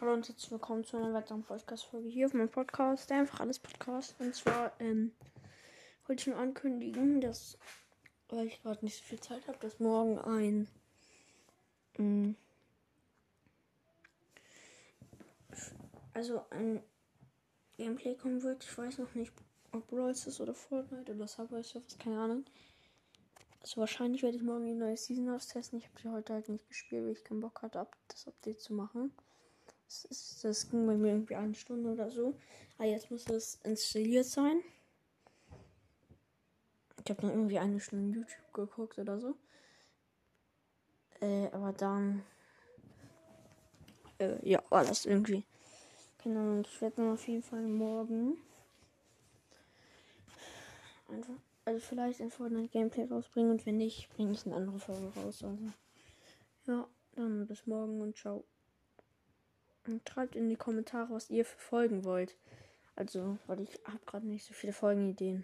Hallo und herzlich willkommen zu einer weiteren Podcast-Folge hier auf meinem Podcast, der einfach alles Podcast. Und zwar ähm, wollte ich nur ankündigen, dass, weil ich gerade nicht so viel Zeit habe, dass morgen ein ähm, also ein Gameplay kommen wird. Ich weiß noch nicht, ob Brawl ist oder Fortnite oder Subway Surfers, keine Ahnung. Also wahrscheinlich werde ich morgen die neue Season austesten. Ich habe sie heute halt nicht gespielt, weil ich keinen Bock hatte, das Update zu machen. Das, ist, das ging bei mir irgendwie eine Stunde oder so. Aber jetzt muss es installiert sein. Ich habe dann irgendwie eine Stunde YouTube geguckt oder so. Äh, aber dann. Äh, ja, war das irgendwie. Keine Ahnung, ich werde dann auf jeden Fall morgen. Einfach. Also vielleicht ein Fortnite Gameplay rausbringen und wenn nicht, bringe ich eine andere Folge raus. Also. Ja, dann bis morgen und ciao. Und schreibt in die Kommentare, was ihr für Folgen wollt. Also, weil ich habe gerade nicht so viele Folgenideen.